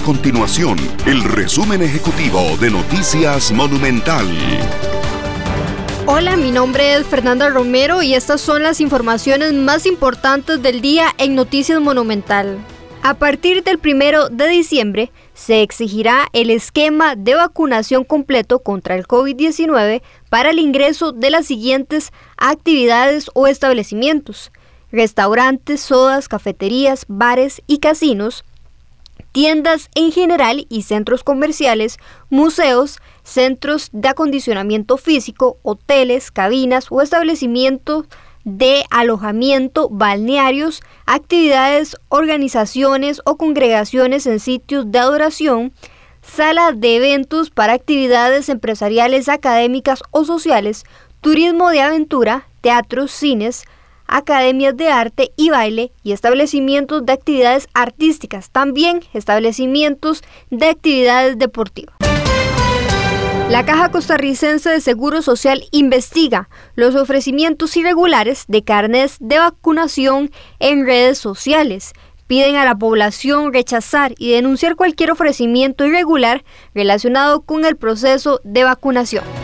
continuación el resumen ejecutivo de Noticias Monumental. Hola, mi nombre es Fernanda Romero y estas son las informaciones más importantes del día en Noticias Monumental. A partir del primero de diciembre se exigirá el esquema de vacunación completo contra el COVID-19 para el ingreso de las siguientes actividades o establecimientos: restaurantes, sodas, cafeterías, bares y casinos, tiendas en general y centros comerciales, museos, centros de acondicionamiento físico, hoteles, cabinas o establecimientos de alojamiento, balnearios, actividades, organizaciones o congregaciones en sitios de adoración, salas de eventos para actividades empresariales, académicas o sociales, turismo de aventura, teatros, cines, academias de arte y baile y establecimientos de actividades artísticas, también establecimientos de actividades deportivas. La Caja Costarricense de Seguro Social investiga los ofrecimientos irregulares de carnes de vacunación en redes sociales. Piden a la población rechazar y denunciar cualquier ofrecimiento irregular relacionado con el proceso de vacunación.